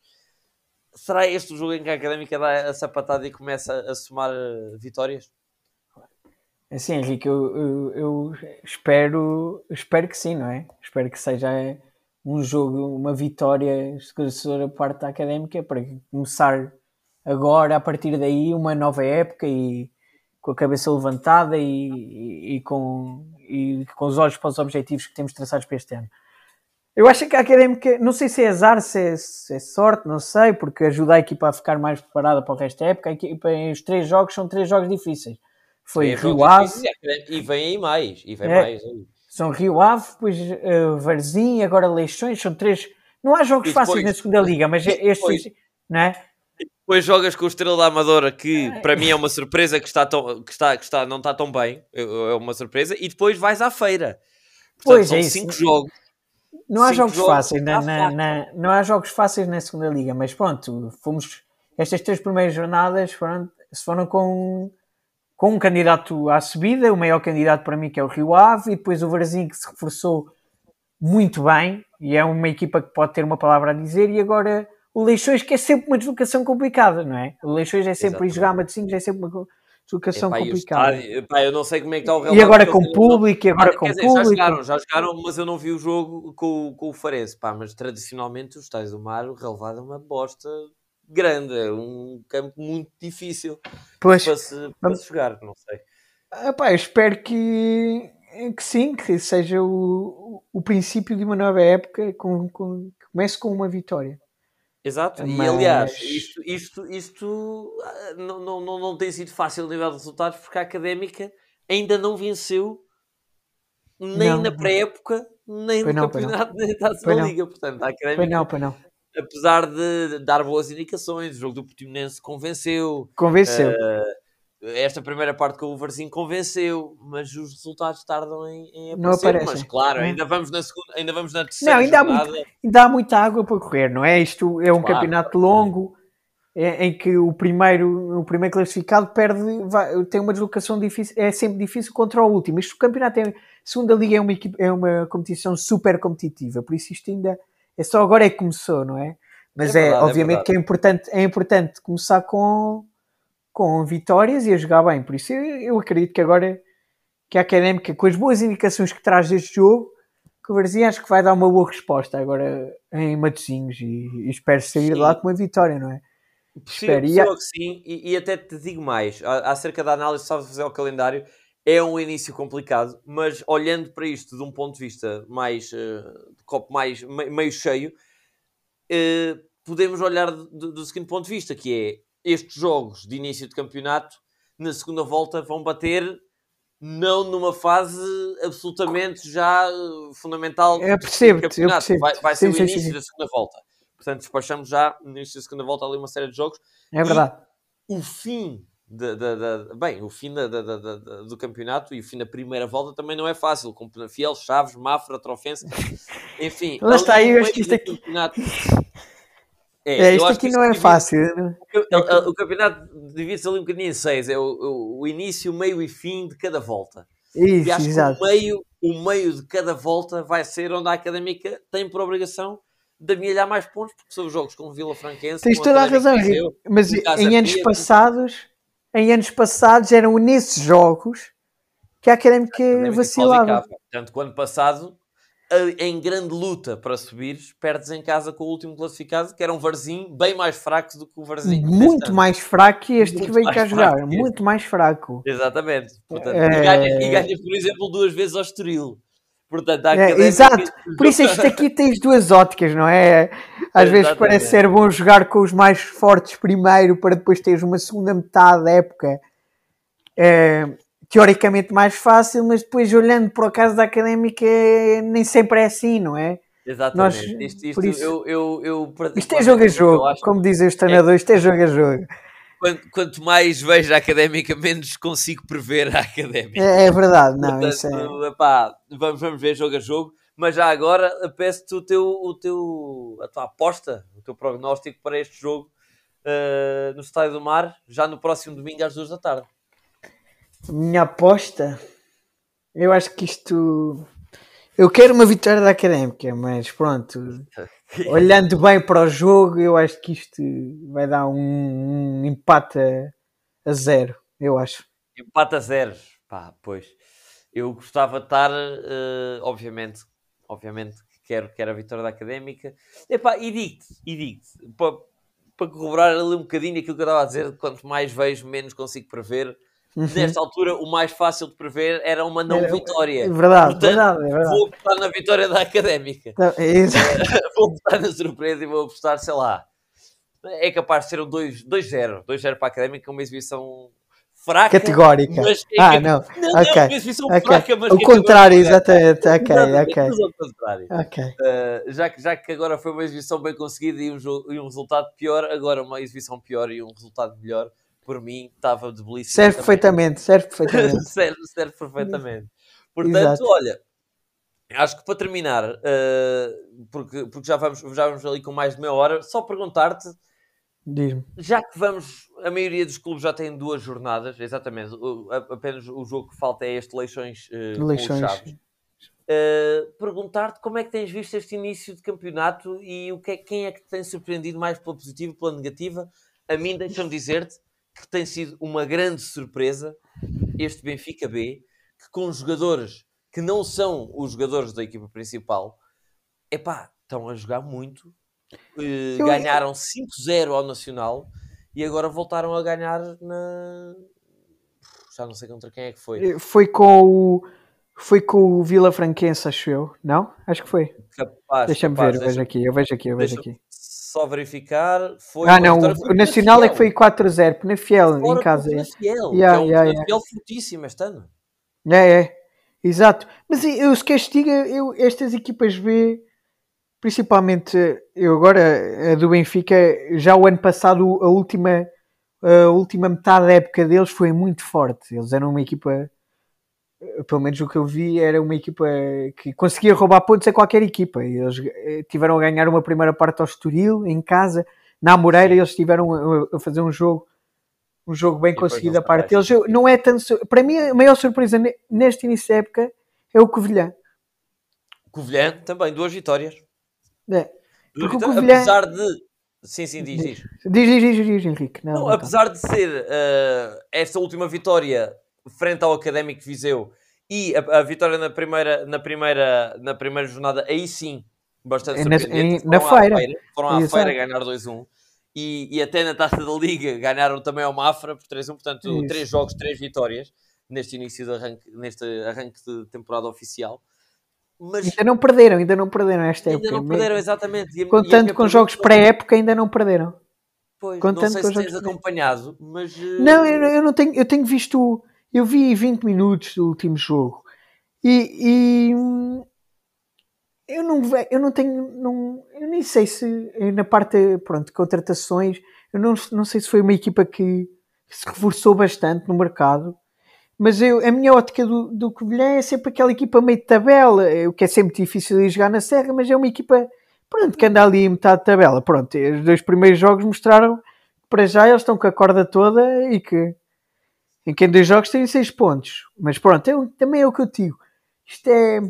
A: será este o jogo em que a Académica dá a sapatada e começa a somar eh, vitórias?
B: Assim, Henrique, eu, eu, eu, espero, espero que sim, não é? Espero que seja um jogo, uma vitória esclarecedora parte da Académica para começar agora, a partir daí, uma nova época e com a cabeça levantada e, e, e com, e com os olhos para os objetivos que temos traçados para este ano. Eu acho que a académica, não sei se é azar, se é, se é, sorte, não sei, porque ajuda a equipa a ficar mais preparada para o resto da época. A equipa, os três jogos são três jogos difíceis. Foi Rio Ave.
A: E vem aí mais. E vem é, mais
B: São Rio Ave, depois uh, Varzim, agora Leixões. São três. Não há jogos depois, fáceis na segunda liga, mas estes. Não é?
A: Depois jogas com o Estrela da Amadora, que para mim é uma surpresa que, está tão, que, está, que está, não está tão bem. É, é uma surpresa. E depois vais à feira. Portanto, pois são é cinco jogos
B: não há jogos, jogos fáceis na, na, na, não há jogos fáceis na segunda liga, mas pronto, fomos estas três primeiras jornadas foram, foram com, com um candidato à subida, o maior candidato para mim que é o Rio Ave, e depois o Varzim que se reforçou muito bem e é uma equipa que pode ter uma palavra a dizer, e agora o Leixões que é sempre uma deslocação complicada, não é? O Leixões é sempre Exatamente. jogar Matosinhos, é sempre uma Deslocação Epá, complicada. Estádio,
A: epá, eu não sei como é que está o
B: relógio. E agora com o público, e agora com dizer, público.
A: Já jogaram, já jogaram, mas eu não vi o jogo com, com o Farense. Pá, mas tradicionalmente os estádios do Mar, o relevado é uma bosta grande, é um campo muito difícil
B: pois,
A: para, se, para se jogar, não sei.
B: Epá, eu espero que, que sim, que seja o, o princípio de uma nova época, com, com, que comece com uma vitória.
A: Exato, Mas... e aliás, isto, isto, isto ah, não, não, não, não tem sido fácil a nível de resultados porque a académica ainda não venceu nem não. na pré-época, nem no campeonato, [LAUGHS] nem na taça da Liga. Portanto, a académica,
B: não, não.
A: apesar de dar boas indicações, o jogo do Portimonense convenceu.
B: Convenceu. Uh,
A: esta primeira parte com o Varzinho convenceu, mas os resultados tardam em, em aparecer. Não aparecem. Mas claro, ainda vamos na segunda, ainda vamos na terceira não,
B: ainda jornada. Há muito, ainda há muita água para correr, não é? Isto é um claro. campeonato longo é, em que o primeiro, o primeiro classificado perde, vai, tem uma deslocação difícil, é sempre difícil contra o último. Isto o campeonato é, segunda liga é uma, é uma competição super competitiva, por isso isto ainda é só agora é que começou, não é? Mas é, é verdade, é obviamente é que é importante, é importante começar com com vitórias e a jogar bem. Por isso eu, eu acredito que agora que a Académica, com as boas indicações que traz deste jogo, que o Varzim acho que vai dar uma boa resposta agora em Matosinhos e, e espero sair sim. lá com uma vitória, não é?
A: Possível, possível que sim, e, e, até te digo mais, acerca da análise, sabes fazer o calendário, é um início complicado, mas olhando para isto de um ponto de vista mais, uh, de copo mais meio cheio, uh, podemos olhar do, do seguinte ponto de vista, que é estes jogos de início de campeonato, na segunda volta, vão bater não numa fase absolutamente já eh, fundamental
B: é, percebo, do campeonato. Percebo.
A: Vai, vai ser sim, o início sim, sim. da segunda volta. Portanto, despachamos já no início da segunda volta ali uma série de jogos.
B: É verdade.
A: E o fim de, bem, o fim do campeonato e o fim da primeira volta também não é fácil, com Penafiel, Chaves, Mafra, Trofense, [LAUGHS] enfim.
B: Lá está aí, eu acho que isto aqui. É, é isto aqui não é fácil. Né?
A: O, o campeonato divide-se ali um bocadinho em seis. É o, o, o, início, meio e fim de cada volta.
B: Isso, e acho exato.
A: que o meio, o meio de cada volta vai ser onde a Académica tem por obrigação de amelhar mais pontos, porque são os jogos com o Vila Franquense.
B: Tens toda a razão, mas em anos passados, em anos passados eram nesses jogos que a Académica vacilava.
A: Portanto, o ano passado em grande luta para subir, perdes em casa com o último classificado, que era um Varzim bem mais fraco do que o Varzim.
B: Muito mais fraco que este muito que veio cá jogar. Muito mais fraco.
A: Exatamente. Portanto, é... e, ganha, e ganha, por exemplo, duas vezes ao Estoril. Portanto,
B: é, exato, por isso isto aqui [LAUGHS] tens duas óticas, não é? Às vezes parece ser bom jogar com os mais fortes primeiro para depois teres uma segunda metade da época é, teoricamente mais fácil, mas depois olhando para o caso da académica nem sempre é assim, não é?
A: Exatamente. Nós, isto, isto, isso, eu, eu, eu,
B: isto é jogo a jogo, como dizem os treinadores, é, isto é jogo a jogo.
A: Quanto, quanto, mais vejo a académica, menos consigo prever a académica.
B: É, é verdade, não, Portanto, isso
A: é... Epá, vamos, vamos ver jogo a jogo, mas já agora peço-te o teu, o teu, a tua aposta, o teu prognóstico para este jogo uh, no Estádio do Mar, já no próximo domingo às duas da tarde.
B: Minha aposta, eu acho que isto. Eu quero uma vitória da académica, mas pronto, [LAUGHS] olhando bem para o jogo, eu acho que isto vai dar um, um empate a, zero, eu acho.
A: Empate a zero, pá, pois. Eu gostava de estar, uh, obviamente, obviamente, quero, quero a vitória da académica. Epá, e digo-te, e digo-te, para, para corroborar ali um bocadinho aquilo que eu estava a dizer, quanto mais vejo, menos consigo prever Uhum. Nesta altura, o mais fácil de prever era uma não é, vitória.
B: É verdade, Portanto, verdade, é verdade.
A: Vou apostar na vitória da académica. Não, é [LAUGHS] vou apostar na surpresa e vou apostar, sei lá. É capaz de ser um 2-0. 2-0 para a académica, uma exibição fraca.
B: Categórica.
A: Mas
B: é ah, [LAUGHS] não.
A: Não, okay. não, uma exibição okay. fraca, mas.
B: O contrário, exatamente. Ok, ok.
A: contrário. Okay. Uh, já, que, já que agora foi uma exibição bem conseguida e um, e um resultado pior, agora uma exibição pior e um resultado melhor por mim estava de belíssimo.
B: Serve perfeitamente, serve [LAUGHS] perfeitamente.
A: serve, serve perfeitamente. Portanto, Exato. olha, acho que para terminar, uh, porque, porque já, vamos, já vamos ali com mais de meia hora, só perguntar-te. Já que vamos, a maioria dos clubes já tem duas jornadas, exatamente, o, apenas o jogo que falta é este Leixões, uh, Leixões. Chaves. Uh, perguntar-te como é que tens visto este início de campeonato e o que é, quem é que te tem surpreendido mais pela positiva, pela negativa. A mim, deixa-me dizer-te, que tem sido uma grande surpresa este Benfica B, que com jogadores que não são os jogadores da equipa principal, epá, estão a jogar muito. Uh, ganharam 5-0 ao Nacional e agora voltaram a ganhar na. Já não sei contra quem é que foi.
B: Eh, foi com o. Foi com o Vila Franquense, acho eu, não? Acho que foi. Deixa-me ver, eu vejo aqui, eu vejo aqui, eu vejo aqui.
A: Só verificar. Foi
B: ah, não, o Nacional é que foi 4-0, Penafiel, em casa.
A: Penafiel, yeah, é um yeah, Penafiel yeah. fortíssimo este ano.
B: É, é, exato. Mas eu se diga, eu, estas equipas B, principalmente eu agora, a do Benfica, já o ano passado, a última, a última metade da época deles foi muito forte. Eles eram uma equipa pelo menos o que eu vi, era uma equipa que conseguia roubar pontos a qualquer equipa. Eles eh, tiveram a ganhar uma primeira parte ao Estoril, em casa. Na Moreira, eles tiveram a fazer um jogo um jogo bem conseguido a parte deles. Não é tanto. Para mim, a maior surpresa neste início da época é o Covilhã.
A: Covilhã também, duas vitórias.
B: É.
A: Duas vitórias, Covilhã... Apesar de. Sim, sim, diz, diz.
B: Diz, diz, diz, diz Henrique.
A: Não, não, apesar de ser uh, esta última vitória frente ao Académico Viseu e a, a, vitória na primeira, na, primeira, na primeira jornada, aí sim, bastante
B: é surpreendente. Na, na feira.
A: feira. Foram à feira ganhar 2-1. E, e, até na taça da Liga ganharam também ao Mafra por 3-1. Portanto, Isso. três jogos, três vitórias neste início de arranque, neste arranque de temporada oficial.
B: Mas ainda não perderam, ainda não perderam esta
A: ainda
B: época.
A: Ainda não perderam, exatamente.
B: E, Contando com jogos pré-época, ainda não perderam.
A: Pois, Contando não sei se tens acompanhado, mas...
B: Não, eu, eu, não tenho, eu tenho visto eu vi 20 minutos do último jogo. E, e eu não eu não tenho não, eu nem sei se na parte pronto de contratações eu não, não sei se foi uma equipa que se reforçou bastante no mercado mas eu, a minha ótica do, do Covilhã é sempre aquela equipa meio de tabela o que é sempre difícil de jogar na Serra mas é uma equipa pronto, que anda ali em metade de tabela. Pronto, os dois primeiros jogos mostraram que para já eles estão com a corda toda e que em que em dois jogos tem seis pontos. Mas pronto, é, também é o que eu digo. Isto é.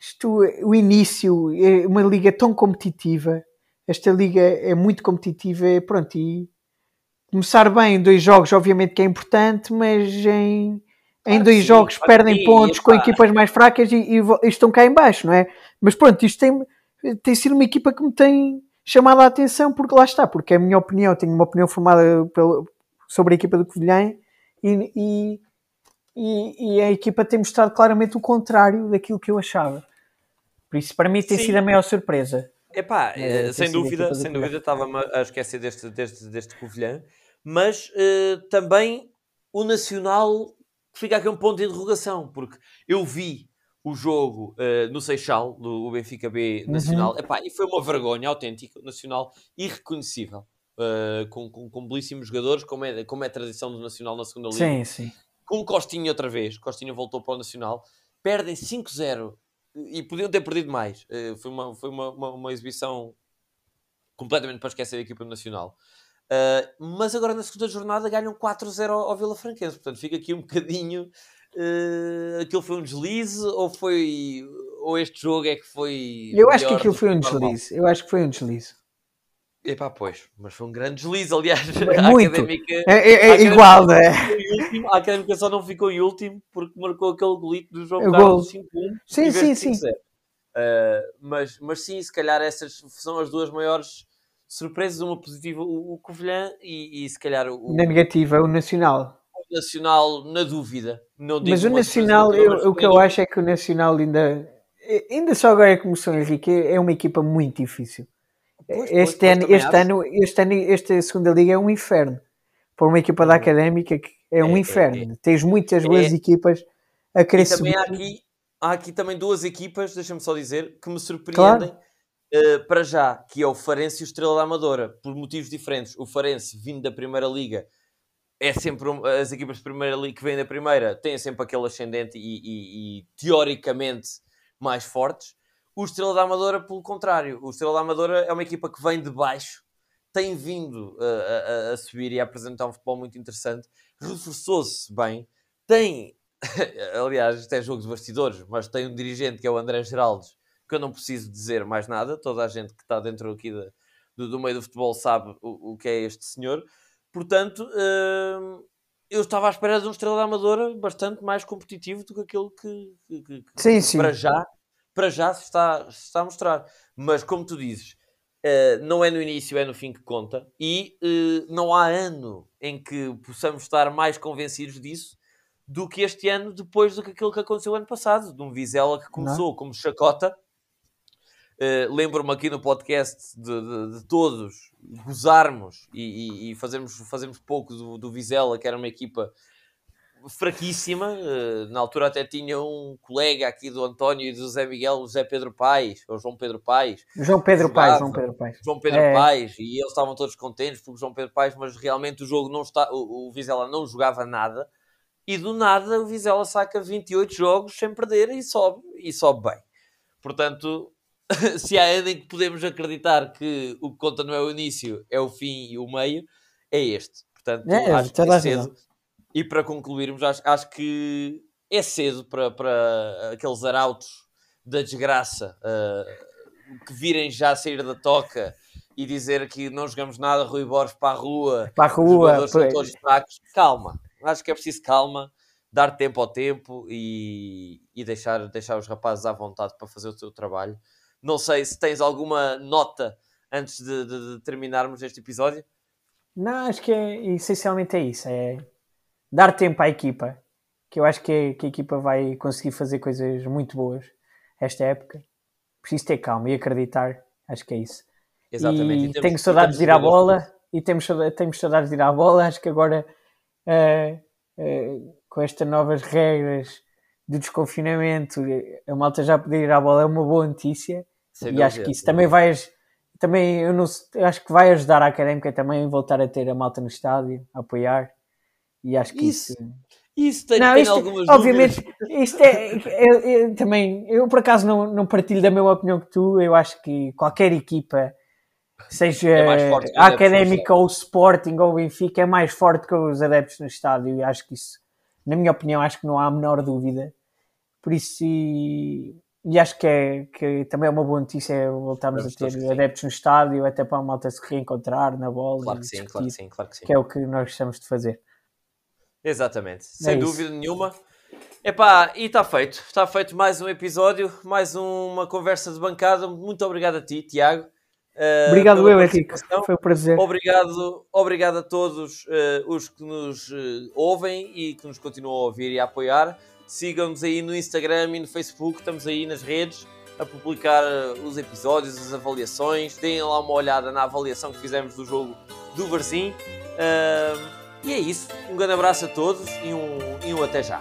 B: Isto, o início é uma liga tão competitiva. Esta liga é muito competitiva. Pronto, e começar bem em dois jogos, obviamente que é importante, mas em, em dois sim, jogos perdem pontos com equipas mais fracas e, e, e, estão cá em baixo, não é? Mas pronto, isto tem, tem sido uma equipa que me tem chamado a atenção porque lá está, porque é a minha opinião, tenho uma opinião formada pelo, sobre a equipa do Covilhã e, e, e, a equipa tem mostrado claramente o contrário daquilo que eu achava. Por isso, para mim, tem Sim. sido a maior surpresa.
A: Epá, é, sem dúvida, sem dúvida, estava-me a esquecer deste, deste, deste Covilhã, mas uh, também o Nacional fica aqui um ponto de interrogação, porque eu vi o jogo uh, no Seixal, do Benfica B Nacional, uhum. Epá, e foi uma vergonha autêntica, Nacional irreconhecível uh, com, com, com, belíssimos jogadores, como é, como é a tradição do Nacional na segunda Liga.
B: Sim, sim.
A: Com Costinha outra vez, Costinha voltou para o Nacional, perdem 5-0 e podiam ter perdido mais. Uh, foi uma, foi uma, uma, uma, exibição completamente para esquecer a equipa do Nacional. Uh, mas agora na segunda jornada ganham 4-0 ao, ao Vila Franquense, portanto fica aqui um bocadinho. Uh, aquilo foi um deslize ou foi ou este jogo é que foi
B: eu acho que aquilo foi um deslize eu acho que foi um deslize
A: Epá, pois, mas foi um grande deslize, aliás. [LAUGHS]
B: Muito.
A: A académica,
B: é, é, é igual, né?
A: A académica só não ficou em último porque marcou aquele golito do João Carlos 5-1.
B: Sim, sim, sim.
A: Uh, mas, mas sim, se calhar essas são as duas maiores surpresas, uma positiva, o, o Covilhã e, e se calhar o,
B: na negativa, o Nacional.
A: O Nacional, na dúvida. Não
B: mas o Nacional, eu, o que eu acho é que o Nacional ainda, ainda só agora é começou Henrique, é uma equipa muito difícil. Pois, este, pois, ano, este, ano, este ano, esta segunda liga é um inferno. Para uma equipa da uhum. académica que é um é, inferno. É, é. Tens muitas boas é. equipas a querer
A: também. Há aqui, há aqui também duas equipas, deixa-me só dizer, que me surpreendem claro. uh, para já, que é o Farense e o Estrela da Amadora, por motivos diferentes. O Farense, vindo da Primeira Liga, é sempre um, as equipas de Primeira Liga que vêm da Primeira têm sempre aquele ascendente e, e, e teoricamente mais fortes. O Estrela da Amadora, pelo contrário, o Estrela da Amadora é uma equipa que vem de baixo, tem vindo a, a, a subir e a apresentar um futebol muito interessante, reforçou-se bem, tem, [LAUGHS] aliás, isto é jogo de bastidores, mas tem um dirigente que é o André Geraldes, que eu não preciso dizer mais nada, toda a gente que está dentro aqui do, do, meio do futebol sabe o, o que é este senhor. Portanto, hum, eu estava à espera de um Estrela da Amadora bastante mais competitivo do que aquele que, que, que,
B: sim, sim.
A: para já para já se está, se está a mostrar. Mas como tu dizes, uh, não é no início, é no fim que conta. E uh, não há ano em que possamos estar mais convencidos disso do que este ano, depois do que aquilo que aconteceu ano passado, de um Vizela que começou não. como chacota, Uh, Lembro-me aqui no podcast de, de, de todos gozarmos e, e, e, fazermos, fazermos pouco do, do Vizela, que era uma equipa fraquíssima. Uh, na altura até tinha um colega aqui do António e do José Miguel, o José Pedro Paes, ou João Pedro Paes.
B: João Pedro Paes, João Pedro Paes.
A: João Pedro é. Paes, e eles estavam todos contentes porque João Pedro Paes, mas realmente o jogo não está, o, o Vizela não jogava nada. E do nada o Vizela saca 28 jogos sem perder e sobe, e sobe bem. Portanto, [LAUGHS] se há ano em que podemos acreditar que o que conta não é o início, é o fim e o meio, é este. Portanto, é, acho que é cedo. E para concluirmos, acho, acho que é cedo para, para aqueles arautos da desgraça uh, que virem já sair da toca e dizer que não jogamos nada, Rui Borges para a rua,
B: para a rua,
A: os são todos fracos. Calma, acho que é preciso calma, dar tempo ao tempo e, e deixar, deixar os rapazes à vontade para fazer o seu trabalho. Não sei se tens alguma nota antes de, de, de terminarmos este episódio.
B: Não, acho que é, essencialmente é isso. É dar tempo à equipa. Que eu acho que, é, que a equipa vai conseguir fazer coisas muito boas esta época. Preciso ter calma e acreditar. Acho que é isso. Exatamente. E, e temos, tenho saudades de ir à bola. E temos, temos saudades de ir à bola. Acho que agora, uh, uh, com estas novas regras de desconfinamento, a malta já poder ir à bola é uma boa notícia. Sem e dúvida, acho que isso também vai, também eu não eu acho que vai ajudar a académica também a voltar a ter a malta no estádio, a apoiar. E acho que isso.
A: Isso, isso tem, não, tem isto, algumas
B: Obviamente, isto é. Eu, eu, também, eu por acaso não, não partilho da mesma opinião que tu. Eu acho que qualquer equipa, seja é a académica ou Sporting ou Benfica, é mais forte que os adeptos no estádio. E acho que isso, na minha opinião, acho que não há a menor dúvida. Por isso, e, e acho que, é, que também é uma boa notícia voltarmos a ter adeptos no estádio, até para a malta se reencontrar na bola.
A: Claro que sim, claro que sim, claro que sim.
B: Que é o que nós gostamos de fazer.
A: Exatamente, é sem dúvida nenhuma. Epá, e está feito. Está feito mais um episódio, mais uma conversa de bancada. Muito obrigado a ti, Tiago.
B: Uh, obrigado eu, Henrique. Foi um prazer.
A: Obrigado, obrigado a todos uh, os que nos uh, ouvem e que nos continuam a ouvir e a apoiar. Sigam-nos aí no Instagram e no Facebook, estamos aí nas redes a publicar os episódios, as avaliações. Deem lá uma olhada na avaliação que fizemos do jogo do Varzim. E é isso. Um grande abraço a todos e um, e um até já.